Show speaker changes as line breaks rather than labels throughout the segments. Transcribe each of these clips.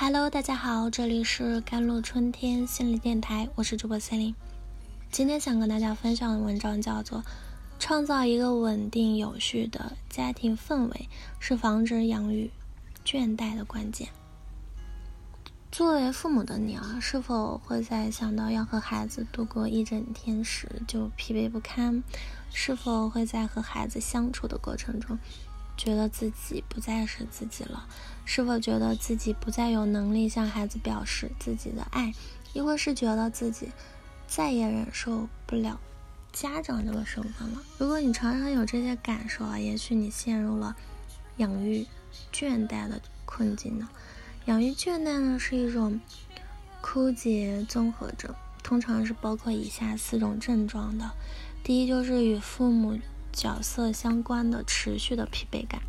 Hello，大家好，这里是甘露春天心理电台，我是主播森林。今天想跟大家分享的文章叫做《创造一个稳定有序的家庭氛围是防止养育倦怠的关键》。作为父母的你啊，是否会在想到要和孩子度过一整天时就疲惫不堪？是否会在和孩子相处的过程中？觉得自己不再是自己了，是否觉得自己不再有能力向孩子表示自己的爱，亦或是觉得自己再也忍受不了家长这个身份了？如果你常常有这些感受啊，也许你陷入了养育倦怠的困境呢。养育倦怠呢是一种枯竭综合症，通常是包括以下四种症状的。第一就是与父母。角色相关的持续的疲惫感，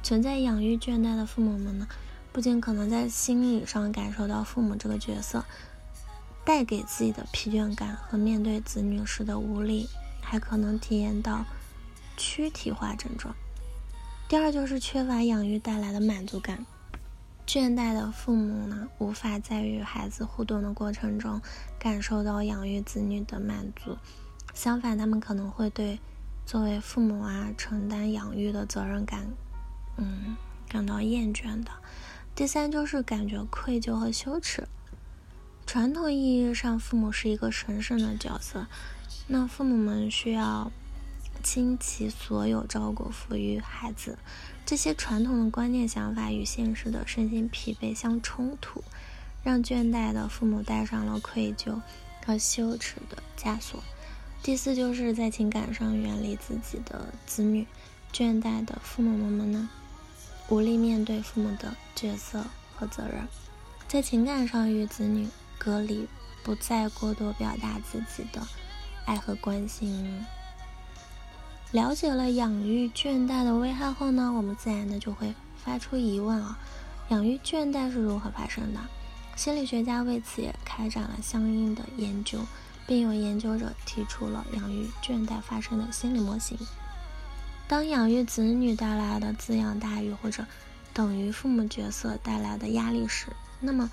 存在养育倦怠的父母们呢，不仅可能在心理上感受到父母这个角色带给自己的疲倦感和面对子女时的无力，还可能体验到躯体化症状。第二就是缺乏养育带来的满足感，倦怠的父母呢，无法在与孩子互动的过程中感受到养育子女的满足，相反，他们可能会对。作为父母啊，承担养育的责任感，嗯，感到厌倦的。第三就是感觉愧疚和羞耻。传统意义上，父母是一个神圣的角色，那父母们需要倾其所有照顾抚育孩子。这些传统的观念想法与现实的身心疲惫相冲突，让倦怠的父母带上了愧疚和羞耻的枷锁。第四就是在情感上远离自己的子女，倦怠的父母们们呢，无力面对父母的角色和责任，在情感上与子女隔离，不再过多表达自己的爱和关心。了解了养育倦怠的危害后呢，我们自然的就会发出疑问啊，养育倦怠是如何发生的？心理学家为此也开展了相应的研究。并有研究者提出了养育倦怠发生的心理模型。当养育子女带来的滋养大于或者等于父母角色带来的压力时，那么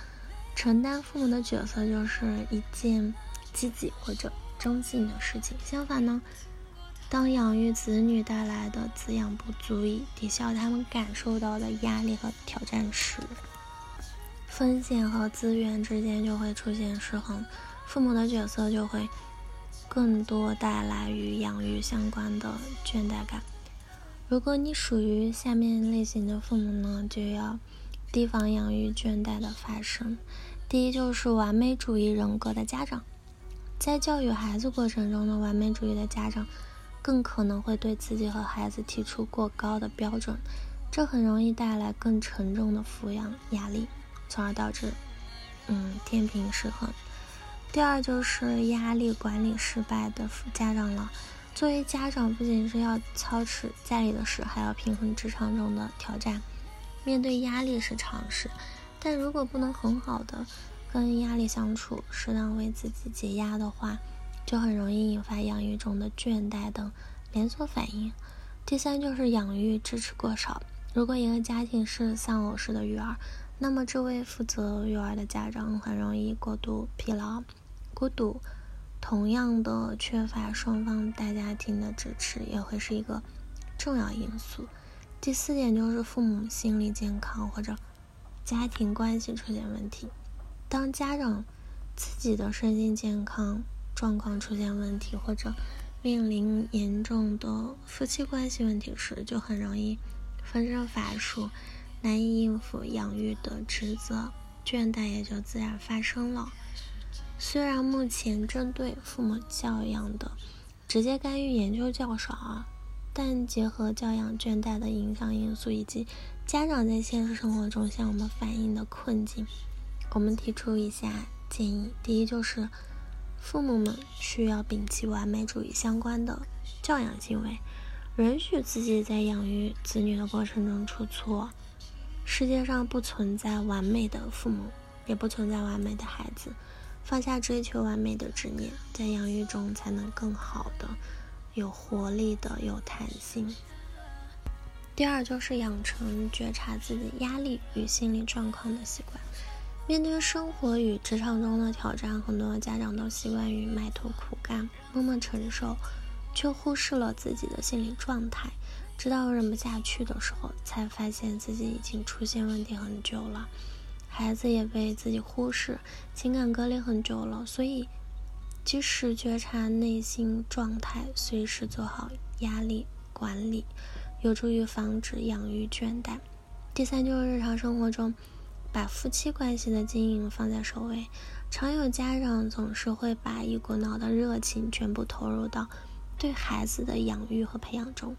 承担父母的角色就是一件积极或者中性的事情。相反呢，当养育子女带来的滋养不足以抵消他们感受到的压力和挑战时，风险和资源之间就会出现失衡。父母的角色就会更多带来与养育相关的倦怠感。如果你属于下面类型的父母呢，就要提防养育倦怠的发生。第一就是完美主义人格的家长，在教育孩子过程中呢，完美主义的家长更可能会对自己和孩子提出过高的标准，这很容易带来更沉重的抚养压力，从而导致嗯天平失衡。第二就是压力管理失败的家长了。作为家长，不仅是要操持家里的事，还要平衡职场中的挑战。面对压力是常事，但如果不能很好的跟压力相处，适当为自己解压的话，就很容易引发养育中的倦怠等连锁反应。第三就是养育支持过少。如果一个家庭是丧偶式的育儿，那么这位负责育儿的家长很容易过度疲劳。孤独，同样的缺乏双方大家庭的支持，也会是一个重要因素。第四点就是父母心理健康或者家庭关系出现问题。当家长自己的身心健康状况出现问题，或者面临严重的夫妻关系问题时，就很容易分身乏术，难以应付养育的职责，倦怠也就自然发生了。虽然目前针对父母教养的直接干预研究较少啊，但结合教养倦怠的影响因素以及家长在现实生活中向我们反映的困境，我们提出以下建议：第一，就是父母们需要摒弃完美主义相关的教养行为，允许自己在养育子女的过程中出错。世界上不存在完美的父母，也不存在完美的孩子。放下追求完美的执念，在养育中才能更好的、有活力的、有弹性。第二就是养成觉察自己压力与心理状况的习惯。面对生活与职场中的挑战，很多家长都习惯于埋头苦干、默默承受，却忽视了自己的心理状态。直到忍不下去的时候，才发现自己已经出现问题很久了。孩子也被自己忽视，情感隔离很久了。所以，及时觉察内心状态，随时做好压力管理，有助于防止养育倦怠。第三就是日常生活中。把夫妻关系的经营放在首位，常有家长总是会把一股脑的热情全部投入到对孩子的养育和培养中，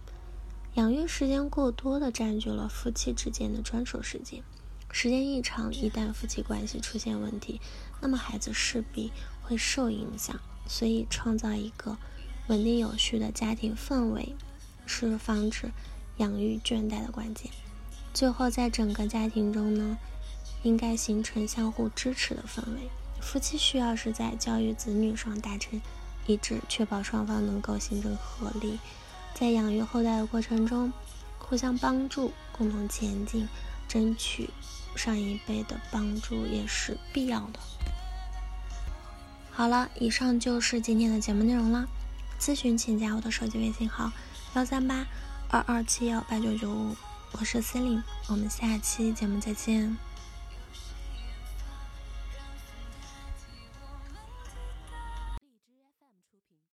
养育时间过多的占据了夫妻之间的专属时间，时间一长，一旦夫妻关系出现问题，那么孩子势必会受影响。所以，创造一个稳定有序的家庭氛围，是防止养育倦怠的关键。最后，在整个家庭中呢？应该形成相互支持的氛围。夫妻需要是在教育子女上达成一致，确保双方能够形成合力，在养育后代的过程中互相帮助，共同前进，争取上一辈的帮助也是必要的。好了，以上就是今天的节目内容了。咨询请加我的手机微信号：幺三八二二七幺八九九五，我是 c e l i n e 我们下期节目再见。